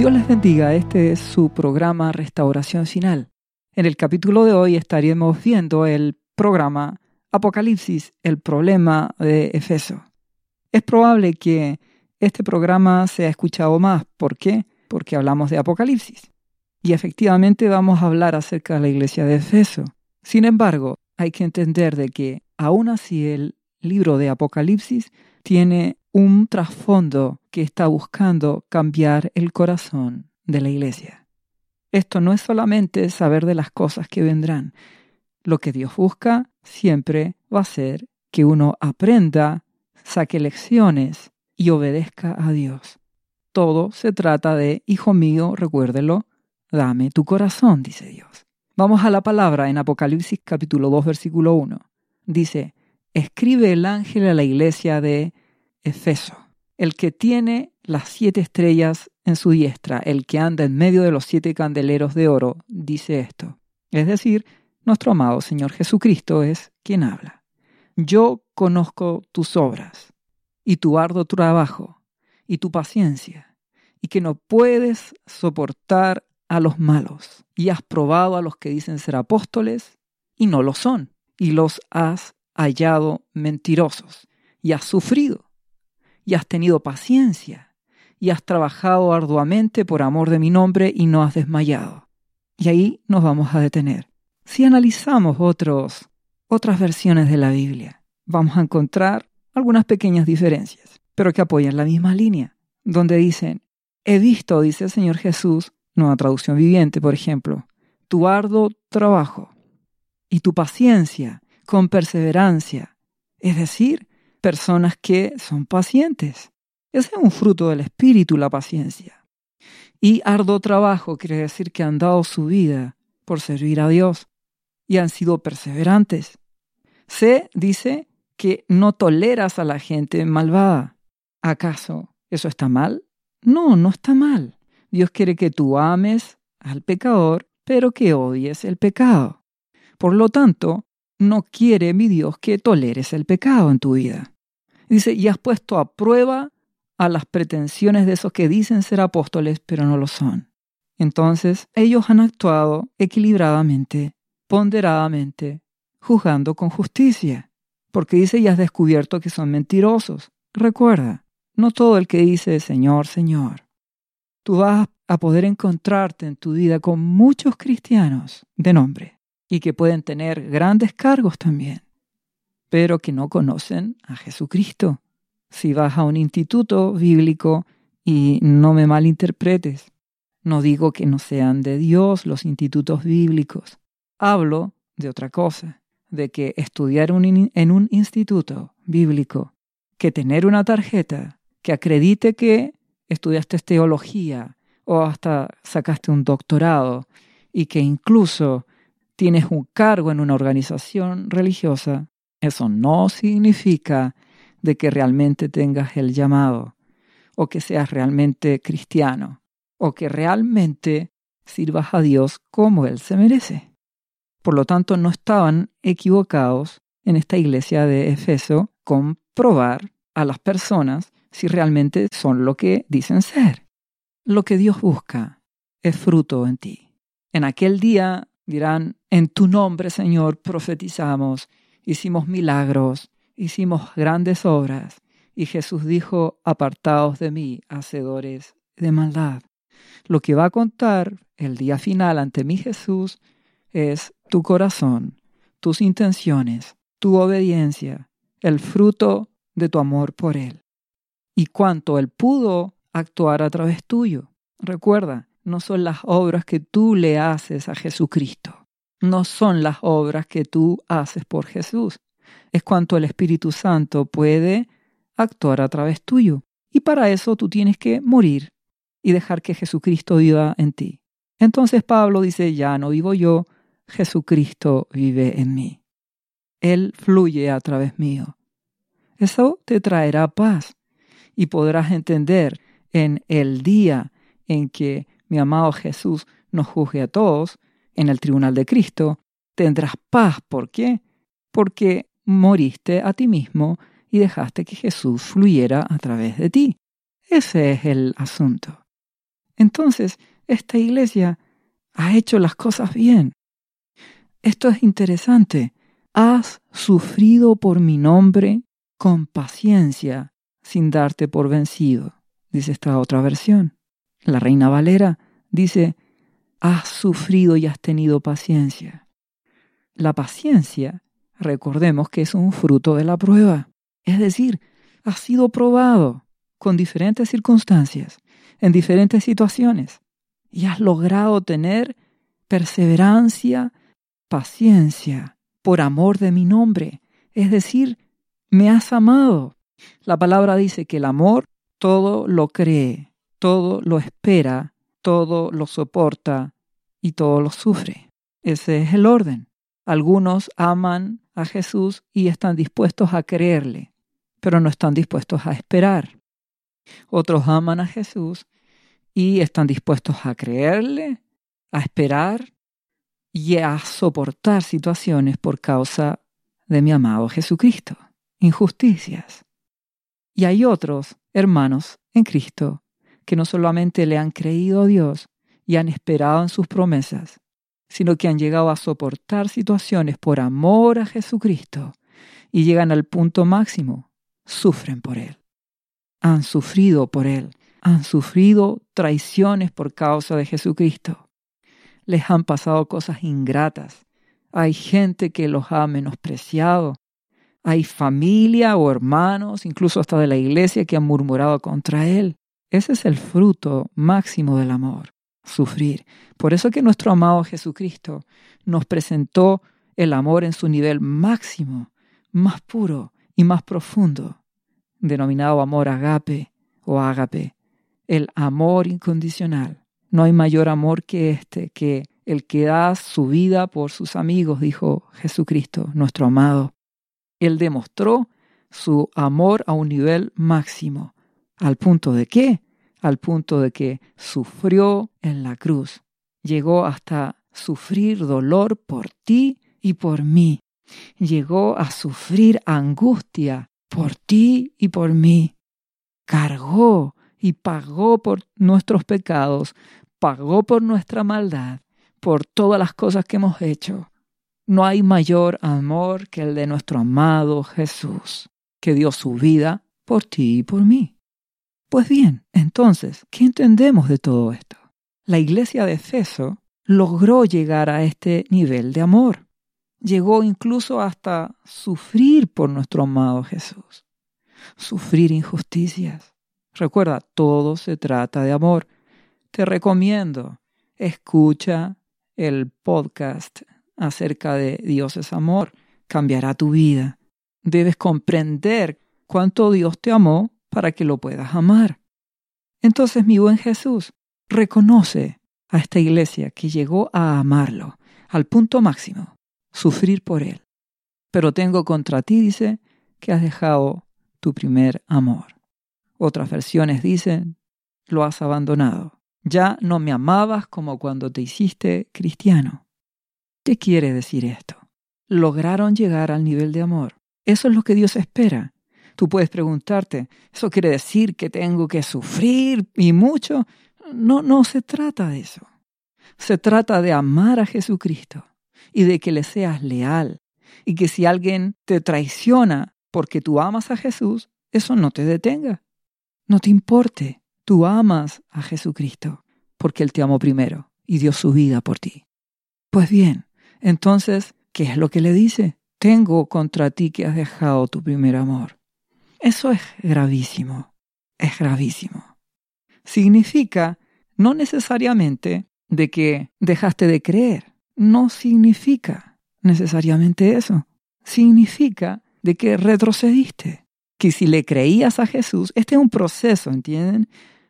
Dios les bendiga, este es su programa Restauración Final. En el capítulo de hoy estaremos viendo el programa Apocalipsis, el problema de Efeso. Es probable que este programa sea escuchado más. ¿Por qué? Porque hablamos de Apocalipsis. Y efectivamente vamos a hablar acerca de la iglesia de Efeso. Sin embargo, hay que entender de que aún así el libro de Apocalipsis tiene un trasfondo que está buscando cambiar el corazón de la iglesia. Esto no es solamente saber de las cosas que vendrán. Lo que Dios busca siempre va a ser que uno aprenda, saque lecciones y obedezca a Dios. Todo se trata de, hijo mío, recuérdelo, dame tu corazón, dice Dios. Vamos a la palabra en Apocalipsis capítulo 2, versículo 1. Dice, escribe el ángel a la iglesia de Efeso, el que tiene las siete estrellas en su diestra, el que anda en medio de los siete candeleros de oro, dice esto. Es decir, nuestro amado Señor Jesucristo es quien habla. Yo conozco tus obras y tu arduo trabajo y tu paciencia, y que no puedes soportar a los malos, y has probado a los que dicen ser apóstoles y no lo son, y los has hallado mentirosos, y has sufrido y has tenido paciencia, y has trabajado arduamente por amor de mi nombre y no has desmayado. Y ahí nos vamos a detener. Si analizamos otros, otras versiones de la Biblia, vamos a encontrar algunas pequeñas diferencias, pero que apoyan la misma línea, donde dicen, he visto, dice el Señor Jesús, nueva traducción viviente, por ejemplo, tu arduo trabajo y tu paciencia con perseverancia, es decir, personas que son pacientes. Ese es un fruto del espíritu, la paciencia. Y arduo trabajo quiere decir que han dado su vida por servir a Dios y han sido perseverantes. Se dice que no toleras a la gente malvada. ¿Acaso eso está mal? No, no está mal. Dios quiere que tú ames al pecador, pero que odies el pecado. Por lo tanto, no quiere mi Dios que toleres el pecado en tu vida. Dice, y has puesto a prueba a las pretensiones de esos que dicen ser apóstoles, pero no lo son. Entonces, ellos han actuado equilibradamente, ponderadamente, juzgando con justicia, porque dice, y has descubierto que son mentirosos. Recuerda, no todo el que dice Señor, Señor. Tú vas a poder encontrarte en tu vida con muchos cristianos de nombre y que pueden tener grandes cargos también, pero que no conocen a Jesucristo. Si vas a un instituto bíblico y no me malinterpretes, no digo que no sean de Dios los institutos bíblicos. Hablo de otra cosa, de que estudiar en un instituto bíblico, que tener una tarjeta que acredite que estudiaste teología o hasta sacaste un doctorado y que incluso tienes un cargo en una organización religiosa, eso no significa de que realmente tengas el llamado, o que seas realmente cristiano, o que realmente sirvas a Dios como Él se merece. Por lo tanto, no estaban equivocados en esta iglesia de Efeso con probar a las personas si realmente son lo que dicen ser. Lo que Dios busca es fruto en ti. En aquel día Dirán, en tu nombre, Señor, profetizamos, hicimos milagros, hicimos grandes obras. Y Jesús dijo, apartaos de mí, hacedores de maldad. Lo que va a contar el día final ante mí Jesús es tu corazón, tus intenciones, tu obediencia, el fruto de tu amor por Él. Y cuánto Él pudo actuar a través tuyo. Recuerda, no son las obras que tú le haces a Jesucristo. No son las obras que tú haces por Jesús. Es cuanto el Espíritu Santo puede actuar a través tuyo. Y para eso tú tienes que morir y dejar que Jesucristo viva en ti. Entonces Pablo dice, ya no vivo yo, Jesucristo vive en mí. Él fluye a través mío. Eso te traerá paz y podrás entender en el día en que mi amado Jesús nos juzgue a todos en el tribunal de Cristo, tendrás paz. ¿Por qué? Porque moriste a ti mismo y dejaste que Jesús fluyera a través de ti. Ese es el asunto. entonces esta iglesia ha hecho las cosas bien. Esto es interesante. Has sufrido por mi nombre con paciencia sin darte por vencido, dice esta otra versión. La Reina Valera dice, has sufrido y has tenido paciencia. La paciencia, recordemos que es un fruto de la prueba, es decir, has sido probado con diferentes circunstancias, en diferentes situaciones, y has logrado tener perseverancia, paciencia, por amor de mi nombre, es decir, me has amado. La palabra dice que el amor todo lo cree, todo lo espera, todo lo soporta y todo lo sufre. Ese es el orden. Algunos aman a Jesús y están dispuestos a creerle, pero no están dispuestos a esperar. Otros aman a Jesús y están dispuestos a creerle, a esperar y a soportar situaciones por causa de mi amado Jesucristo, injusticias. Y hay otros hermanos en Cristo que no solamente le han creído a Dios y han esperado en sus promesas, sino que han llegado a soportar situaciones por amor a Jesucristo y llegan al punto máximo, sufren por Él. Han sufrido por Él, han sufrido traiciones por causa de Jesucristo. Les han pasado cosas ingratas. Hay gente que los ha menospreciado. Hay familia o hermanos, incluso hasta de la iglesia, que han murmurado contra Él. Ese es el fruto máximo del amor, sufrir. Por eso que nuestro amado Jesucristo nos presentó el amor en su nivel máximo, más puro y más profundo, denominado amor agape o ágape, el amor incondicional. No hay mayor amor que este, que el que da su vida por sus amigos, dijo Jesucristo, nuestro amado. Él demostró su amor a un nivel máximo, ¿Al punto de qué? Al punto de que sufrió en la cruz. Llegó hasta sufrir dolor por ti y por mí. Llegó a sufrir angustia por ti y por mí. Cargó y pagó por nuestros pecados, pagó por nuestra maldad, por todas las cosas que hemos hecho. No hay mayor amor que el de nuestro amado Jesús, que dio su vida por ti y por mí. Pues bien, entonces, ¿qué entendemos de todo esto? La iglesia de Efeso logró llegar a este nivel de amor. Llegó incluso hasta sufrir por nuestro amado Jesús. Sufrir injusticias. Recuerda, todo se trata de amor. Te recomiendo, escucha el podcast acerca de Dios es amor. Cambiará tu vida. Debes comprender cuánto Dios te amó para que lo puedas amar. Entonces mi buen Jesús reconoce a esta iglesia que llegó a amarlo al punto máximo, sufrir por él. Pero tengo contra ti, dice, que has dejado tu primer amor. Otras versiones dicen, lo has abandonado. Ya no me amabas como cuando te hiciste cristiano. ¿Qué quiere decir esto? Lograron llegar al nivel de amor. Eso es lo que Dios espera. Tú puedes preguntarte, ¿eso quiere decir que tengo que sufrir y mucho? No, no se trata de eso. Se trata de amar a Jesucristo y de que le seas leal y que si alguien te traiciona porque tú amas a Jesús, eso no te detenga. No te importe, tú amas a Jesucristo porque Él te amó primero y dio su vida por ti. Pues bien, entonces, ¿qué es lo que le dice? Tengo contra ti que has dejado tu primer amor. Eso es gravísimo, es gravísimo. Significa no necesariamente de que dejaste de creer, no significa necesariamente eso. Significa de que retrocediste, que si le creías a Jesús, este es un proceso, ¿entienden?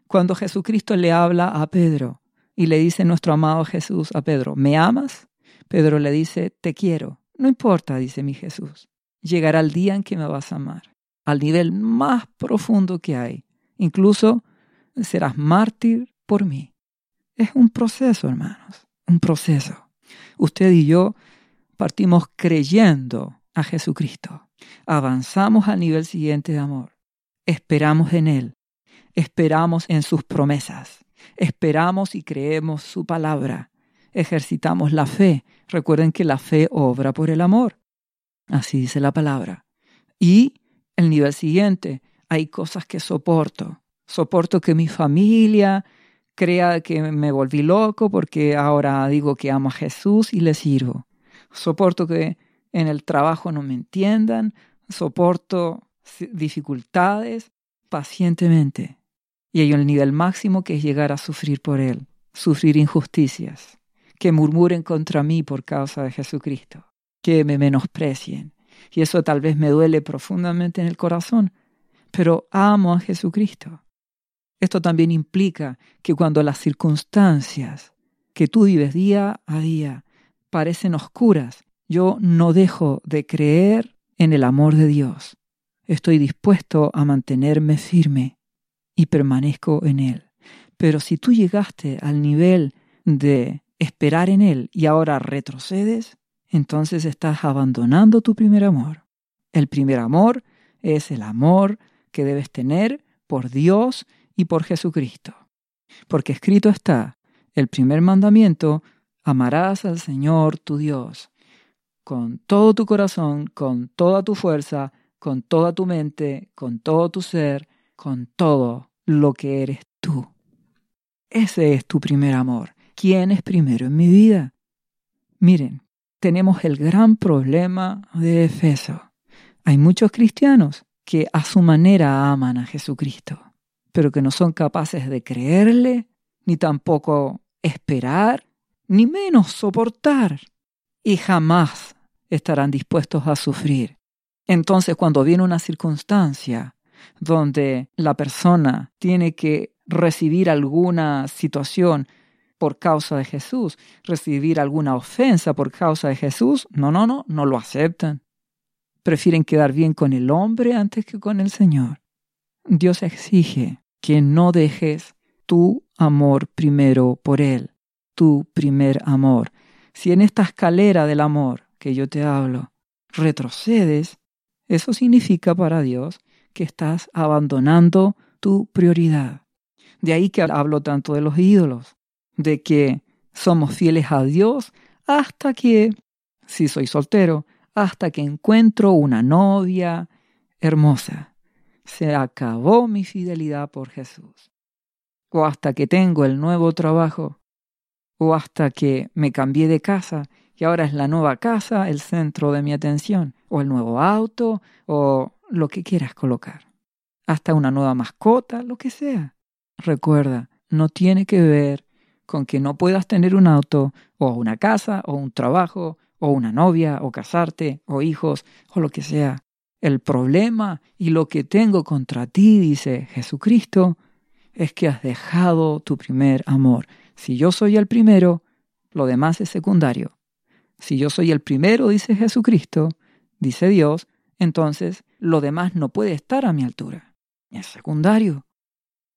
Cuando Jesucristo le habla a Pedro y le dice nuestro amado Jesús a Pedro, ¿me amas? Pedro le dice, te quiero. No importa, dice mi Jesús, llegará el día en que me vas a amar al nivel más profundo que hay. Incluso serás mártir por mí. Es un proceso, hermanos, un proceso. Usted y yo partimos creyendo a Jesucristo. Avanzamos al nivel siguiente de amor. Esperamos en Él. Esperamos en sus promesas. Esperamos y creemos su palabra. Ejercitamos la fe. Recuerden que la fe obra por el amor. Así dice la palabra. Y el nivel siguiente, hay cosas que soporto. Soporto que mi familia crea que me volví loco porque ahora digo que amo a Jesús y le sirvo. Soporto que en el trabajo no me entiendan. Soporto dificultades pacientemente. Y hay un nivel máximo que es llegar a sufrir por Él, sufrir injusticias, que murmuren contra mí por causa de Jesucristo, que me menosprecien. Y eso tal vez me duele profundamente en el corazón, pero amo a Jesucristo. Esto también implica que cuando las circunstancias que tú vives día a día parecen oscuras, yo no dejo de creer en el amor de Dios. Estoy dispuesto a mantenerme firme y permanezco en Él. Pero si tú llegaste al nivel de esperar en Él y ahora retrocedes, entonces estás abandonando tu primer amor. El primer amor es el amor que debes tener por Dios y por Jesucristo. Porque escrito está, el primer mandamiento, amarás al Señor tu Dios con todo tu corazón, con toda tu fuerza, con toda tu mente, con todo tu ser, con todo lo que eres tú. Ese es tu primer amor. ¿Quién es primero en mi vida? Miren, tenemos el gran problema de Efeso. Hay muchos cristianos que a su manera aman a Jesucristo, pero que no son capaces de creerle, ni tampoco esperar, ni menos soportar, y jamás estarán dispuestos a sufrir. Entonces, cuando viene una circunstancia donde la persona tiene que recibir alguna situación por causa de Jesús, recibir alguna ofensa por causa de Jesús, no, no, no, no lo aceptan. Prefieren quedar bien con el hombre antes que con el Señor. Dios exige que no dejes tu amor primero por Él, tu primer amor. Si en esta escalera del amor que yo te hablo retrocedes, eso significa para Dios que estás abandonando tu prioridad. De ahí que hablo tanto de los ídolos, de que somos fieles a Dios hasta que, si soy soltero, hasta que encuentro una novia hermosa. Se acabó mi fidelidad por Jesús. O hasta que tengo el nuevo trabajo. O hasta que me cambié de casa y ahora es la nueva casa el centro de mi atención. O el nuevo auto o lo que quieras colocar. Hasta una nueva mascota, lo que sea. Recuerda, no tiene que ver con que no puedas tener un auto o una casa o un trabajo o una novia o casarte o hijos o lo que sea. El problema y lo que tengo contra ti, dice Jesucristo, es que has dejado tu primer amor. Si yo soy el primero, lo demás es secundario. Si yo soy el primero, dice Jesucristo, dice Dios, entonces lo demás no puede estar a mi altura. Es secundario.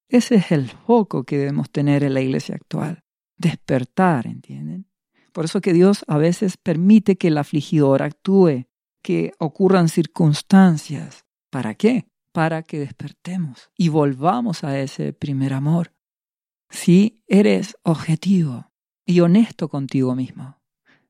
Ese es el foco que debemos tener en la iglesia actual. Despertar, ¿entienden? Por eso que Dios a veces permite que el afligidor actúe, que ocurran circunstancias. ¿Para qué? Para que despertemos y volvamos a ese primer amor. Si eres objetivo y honesto contigo mismo,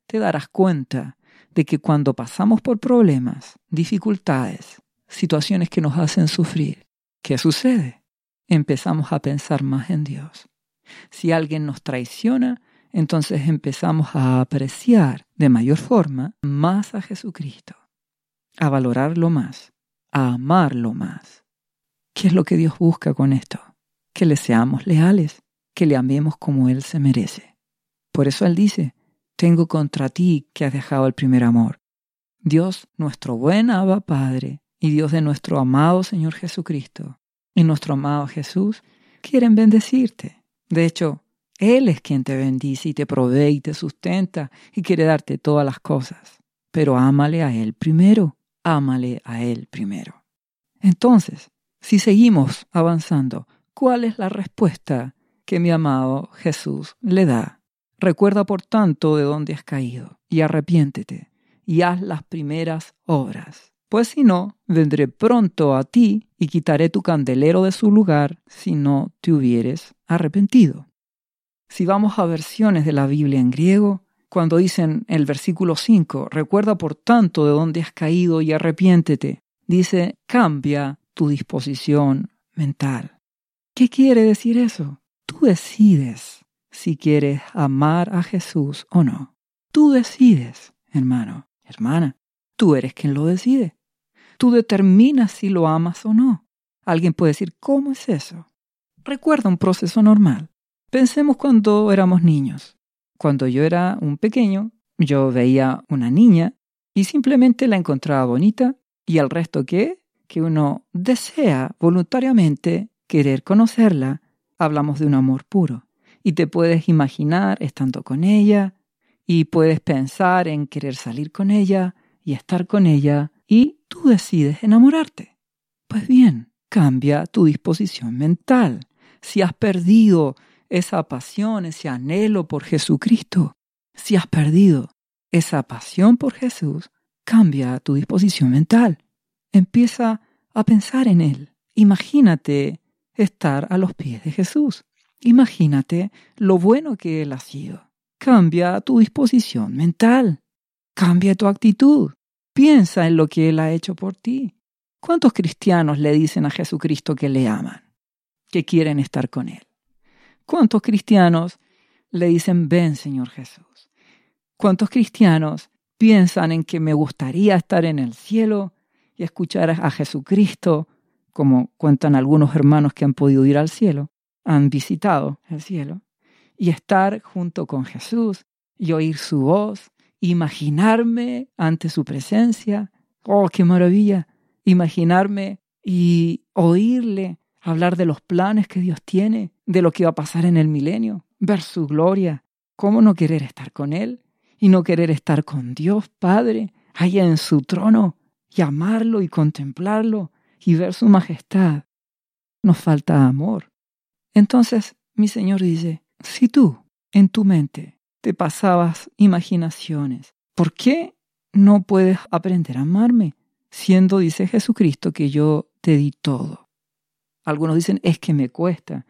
te darás cuenta de que cuando pasamos por problemas, dificultades, situaciones que nos hacen sufrir, ¿qué sucede? empezamos a pensar más en Dios. Si alguien nos traiciona, entonces empezamos a apreciar de mayor forma más a Jesucristo, a valorarlo más, a amarlo más. ¿Qué es lo que Dios busca con esto? Que le seamos leales, que le amemos como Él se merece. Por eso Él dice, tengo contra ti que has dejado el primer amor. Dios, nuestro buen Abba Padre, y Dios de nuestro amado Señor Jesucristo, y nuestro amado Jesús quieren bendecirte. De hecho, Él es quien te bendice y te provee y te sustenta y quiere darte todas las cosas. Pero ámale a Él primero, ámale a Él primero. Entonces, si seguimos avanzando, ¿cuál es la respuesta que mi amado Jesús le da? Recuerda por tanto de dónde has caído y arrepiéntete y haz las primeras obras Pues si no, vendré pronto a ti y quitaré tu candelero de su lugar si no te hubieres arrepentido. Si vamos a versiones de la Biblia en griego, cuando dicen el versículo 5, recuerda por tanto de dónde has caído y arrepiéntete, dice, cambia tu disposición mental. ¿Qué quiere decir eso? Tú decides si quieres amar a Jesús o no. Tú decides, hermano, hermana. Tú eres quien lo decide. Tú determinas si lo amas o no. Alguien puede decir, ¿cómo es eso? Recuerda un proceso normal. Pensemos cuando éramos niños. Cuando yo era un pequeño, yo veía una niña y simplemente la encontraba bonita y el resto que que uno desea voluntariamente querer conocerla, hablamos de un amor puro. Y te puedes imaginar estando con ella y puedes pensar en querer salir con ella y estar con ella y tú decides enamorarte. Pues bien, cambia tu disposición mental. Si has perdido esa pasión, ese anhelo por Jesucristo, si has perdido esa pasión por Jesús, cambia tu disposición mental. Empieza a pensar en Él. Imagínate estar a los pies de Jesús. Imagínate lo bueno que Él ha sido. Cambia tu disposición mental. Cambia tu actitud. Piensa en lo que Él ha hecho por ti. ¿Cuántos cristianos le dicen a Jesucristo que le aman, que quieren estar con Él? ¿Cuántos cristianos le dicen, ven Señor Jesús? ¿Cuántos cristianos piensan en que me gustaría estar en el cielo y escuchar a Jesucristo, como cuentan algunos hermanos que han podido ir al cielo, han visitado el cielo, y estar junto con Jesús y oír su voz, imaginarme ante su presencia. ¡Oh, qué maravilla! Imaginarme y oírle hablar de los planes que Dios tiene, de lo que va a pasar en el milenio, ver su gloria. ¿Cómo no querer estar con Él y no querer estar con Dios Padre, allá en su trono, y amarlo y contemplarlo y ver su majestad. Nos falta amor. Entonces mi Señor dice, si tú en tu mente te pasabas imaginaciones, ¿por qué no puedes aprender a amarme? Siendo, dice Jesucristo, que yo te di todo. Algunos dicen, es que me cuesta.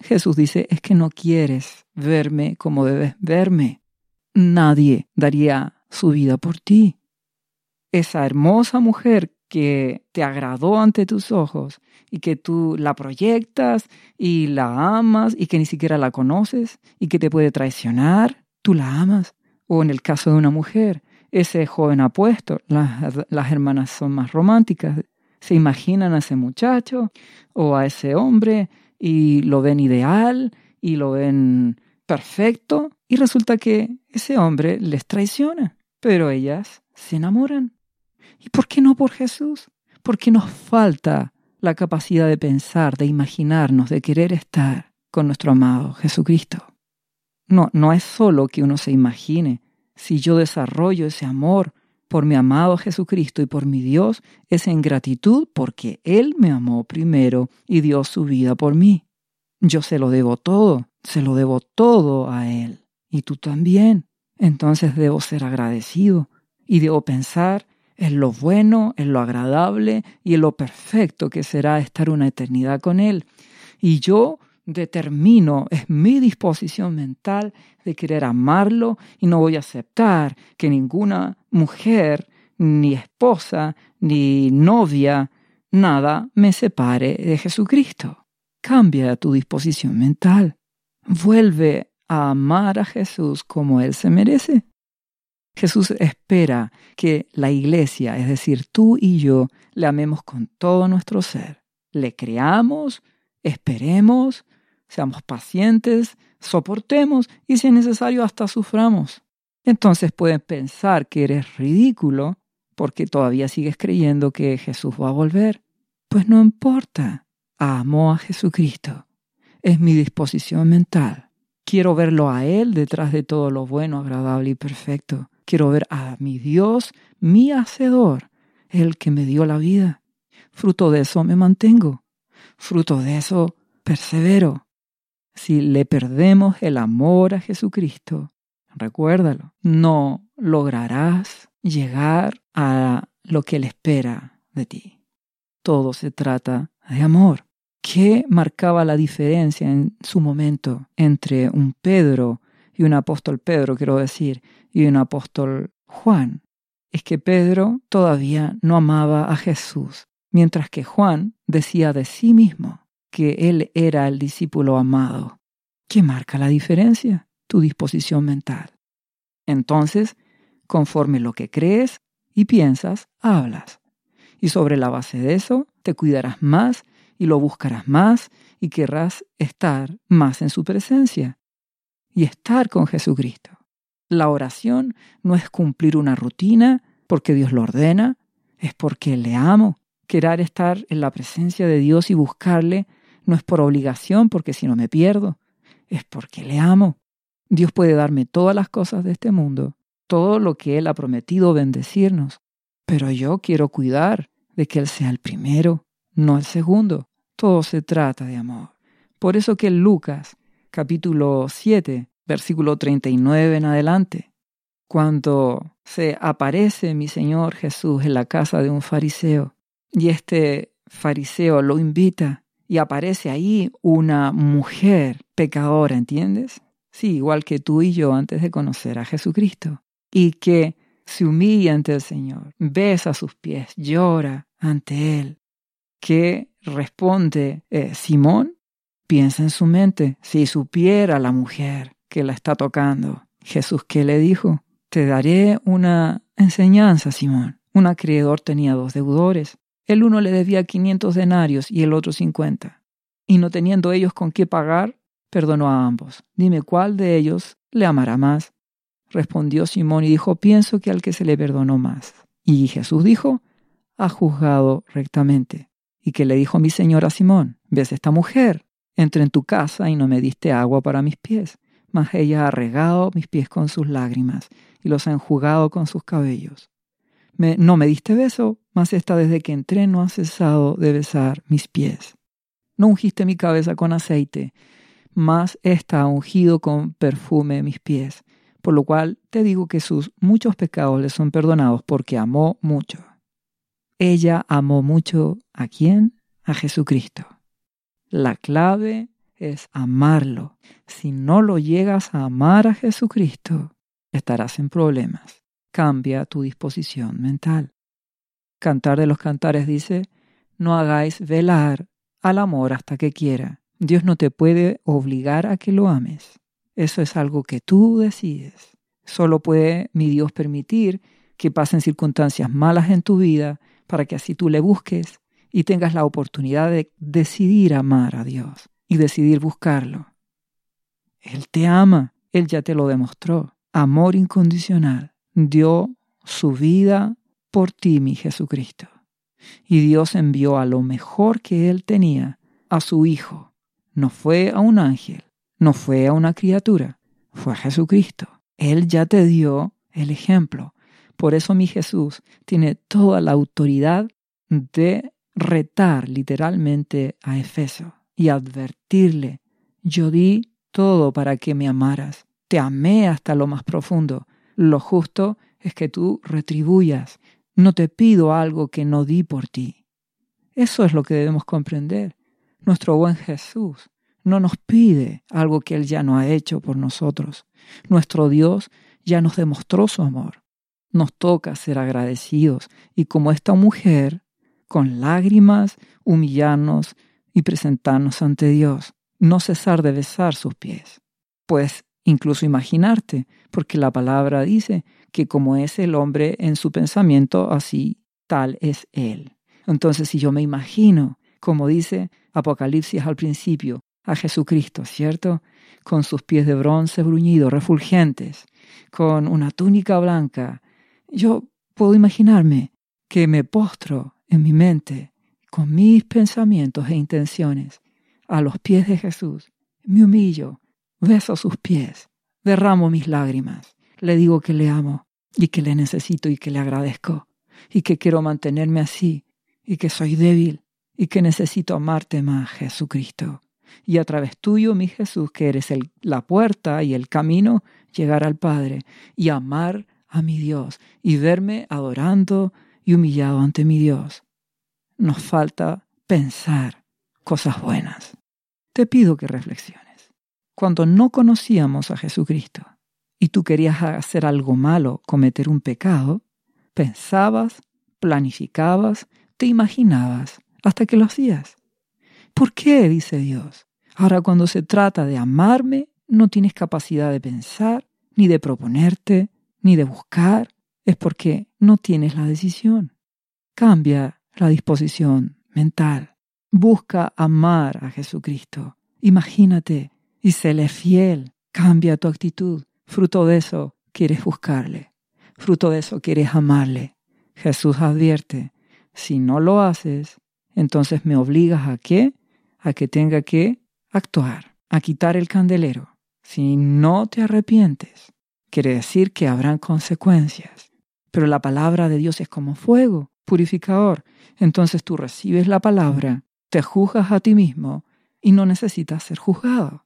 Jesús dice, es que no quieres verme como debes verme. Nadie daría su vida por ti esa hermosa mujer que te agradó ante tus ojos y que tú la proyectas y la amas y que ni siquiera la conoces y que te puede traicionar, tú la amas. O en el caso de una mujer, ese joven apuesto, las, las hermanas son más románticas, se imaginan a ese muchacho o a ese hombre y lo ven ideal y lo ven perfecto y resulta que ese hombre les traiciona, pero ellas se enamoran. ¿Y por qué no por Jesús? Porque nos falta la capacidad de pensar, de imaginarnos, de querer estar con nuestro amado Jesucristo. No, no es solo que uno se imagine. Si yo desarrollo ese amor por mi amado Jesucristo y por mi Dios, es en gratitud porque Él me amó primero y dio su vida por mí. Yo se lo debo todo, se lo debo todo a Él. Y tú también. Entonces debo ser agradecido y debo pensar en lo bueno, en lo agradable y en lo perfecto que será estar una eternidad con Él. Y yo determino, es mi disposición mental de querer amarlo y no voy a aceptar que ninguna mujer, ni esposa, ni novia, nada me separe de Jesucristo. Cambia tu disposición mental. Vuelve a amar a Jesús como Él se merece. Jesús espera que la iglesia, es decir, tú y yo, le amemos con todo nuestro ser. Le creamos, esperemos, seamos pacientes, soportemos y si es necesario hasta suframos. Entonces pueden pensar que eres ridículo porque todavía sigues creyendo que Jesús va a volver. Pues no importa. Amo a Jesucristo. Es mi disposición mental. Quiero verlo a Él detrás de todo lo bueno, agradable y perfecto. Quiero ver a mi Dios, mi Hacedor, el que me dio la vida. Fruto de eso me mantengo. Fruto de eso persevero. Si le perdemos el amor a Jesucristo, recuérdalo, no lograrás llegar a lo que Él espera de ti. Todo se trata de amor. ¿Qué marcaba la diferencia en su momento entre un Pedro y un apóstol Pedro, quiero decir, y un apóstol Juan? Es que Pedro todavía no amaba a Jesús, mientras que Juan decía de sí mismo que él era el discípulo amado. ¿Qué marca la diferencia? Tu disposición mental. Entonces, conforme lo que crees y piensas, hablas. Y sobre la base de eso, te cuidarás más y lo buscarás más y querrás estar más en su presencia y estar con Jesucristo. La oración no es cumplir una rutina porque Dios lo ordena, es porque le amo. Querer estar en la presencia de Dios y buscarle no es por obligación porque si no me pierdo, es porque le amo. Dios puede darme todas las cosas de este mundo, todo lo que Él ha prometido bendecirnos, pero yo quiero cuidar de que Él sea el primero, no el segundo. Todo se trata de amor. Por eso que Lucas capítulo 7, versículo 39 en adelante, cuando se aparece mi Señor Jesús en la casa de un fariseo y este fariseo lo invita y aparece ahí una mujer pecadora, ¿entiendes? Sí, igual que tú y yo antes de conocer a Jesucristo. Y que se humilla ante el Señor, besa sus pies, llora ante Él. ¿Qué responde eh, Simón? Piensa en su mente, si supiera la mujer que la está tocando. Jesús, ¿qué le dijo? Te daré una enseñanza, Simón. Un acreedor tenía dos deudores. El uno le debía quinientos denarios y el otro cincuenta. Y no teniendo ellos con qué pagar, perdonó a ambos. Dime cuál de ellos le amará más. Respondió Simón y dijo, pienso que al que se le perdonó más. Y Jesús dijo, ha juzgado rectamente. Y que le dijo mi señor a Simón, ¿ves esta mujer? Entré en tu casa y no me diste agua para mis pies, mas ella ha regado mis pies con sus lágrimas y los ha enjugado con sus cabellos. No me diste beso, mas esta desde que entré no ha cesado de besar mis pies. No ungiste mi cabeza con aceite, mas esta ha ungido con perfume mis pies, por lo cual te digo que sus muchos pecados le son perdonados porque amó mucho. Ella amó mucho a quién? A Jesucristo. La clave es amarlo. Si no lo llegas a amar a Jesucristo, estarás en problemas. Cambia tu disposición mental. Cantar de los Cantares dice, no hagáis velar al amor hasta que quiera. Dios no te puede obligar a que lo ames. Eso es algo que tú decides. Solo puede mi Dios permitir que pasen circunstancias malas en tu vida para que así tú le busques y tengas la oportunidad de decidir amar a Dios y decidir buscarlo. Él te ama, Él ya te lo demostró. Amor incondicional. Dio su vida por ti, mi Jesucristo. Y Dios envió a lo mejor que Él tenía, a su Hijo. No fue a un ángel, no fue a una criatura, fue a Jesucristo. Él ya te dio el ejemplo. Por eso mi Jesús tiene toda la autoridad de retar literalmente a Efeso y advertirle, yo di todo para que me amaras, te amé hasta lo más profundo, lo justo es que tú retribuyas, no te pido algo que no di por ti. Eso es lo que debemos comprender. Nuestro buen Jesús no nos pide algo que Él ya no ha hecho por nosotros. Nuestro Dios ya nos demostró su amor. Nos toca ser agradecidos y como esta mujer con lágrimas, humillarnos y presentarnos ante Dios, no cesar de besar sus pies. Pues incluso imaginarte, porque la palabra dice que como es el hombre en su pensamiento, así tal es él. Entonces, si yo me imagino, como dice Apocalipsis al principio, a Jesucristo, ¿cierto? Con sus pies de bronce bruñidos, refulgentes, con una túnica blanca, yo puedo imaginarme que me postro en mi mente, con mis pensamientos e intenciones, a los pies de Jesús. Me humillo, beso sus pies, derramo mis lágrimas, le digo que le amo y que le necesito y que le agradezco y que quiero mantenerme así y que soy débil y que necesito amarte más, Jesucristo. Y a través tuyo, mi Jesús, que eres la puerta y el camino, llegar al Padre y amar a mi Dios y verme adorando y humillado ante mi Dios. nos falta pensar cosas buenas. Te pido que reflexiones. Cuando no conocíamos a Jesucristo y tú querías hacer algo malo, cometer un pecado, pensabas, planificabas, te imaginabas hasta que lo hacías. ¿Por qué? dice Dios. Ahora cuando se trata de amarme, no tienes capacidad de pensar, ni de proponerte, ni de buscar. Es porque no tienes la decisión. Cambia la disposición mental. Busca amar a Jesucristo. Imagínate y fiel. Cambia tu actitud. Fruto de eso quieres buscarle. Fruto de eso quieres amarle. Jesús advierte, si no lo haces, entonces me obligas a qué? A que tenga que actuar, a quitar el candelero. Si no te arrepientes, quiere decir que habrán consecuencias. Pero la palabra de Dios es como fuego, purificador. Entonces tú recibes la palabra, te juzgas a ti mismo y no necesitas ser juzgado.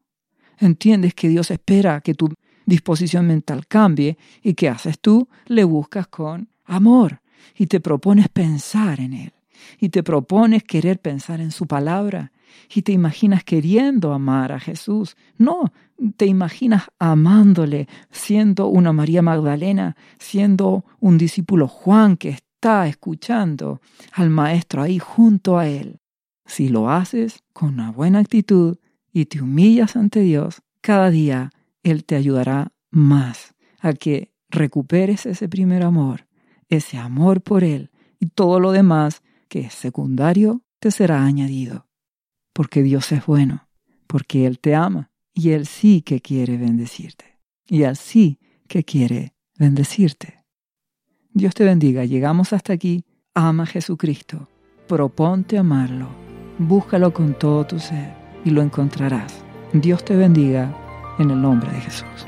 Entiendes que Dios espera que tu disposición mental cambie y que haces tú, le buscas con amor y te propones pensar en Él y te propones querer pensar en su palabra y te imaginas queriendo amar a Jesús. No, te imaginas amándole, siendo una María Magdalena, siendo un discípulo Juan que está escuchando al Maestro ahí junto a él. Si lo haces con una buena actitud y te humillas ante Dios, cada día Él te ayudará más a que recuperes ese primer amor, ese amor por Él y todo lo demás que es secundario te será añadido. Porque Dios es bueno, porque Él te ama y Él sí que quiere bendecirte. Y Él sí que quiere bendecirte. Dios te bendiga. Llegamos hasta aquí. Ama a Jesucristo. Proponte amarlo. Búscalo con todo tu ser y lo encontrarás. Dios te bendiga en el nombre de Jesús.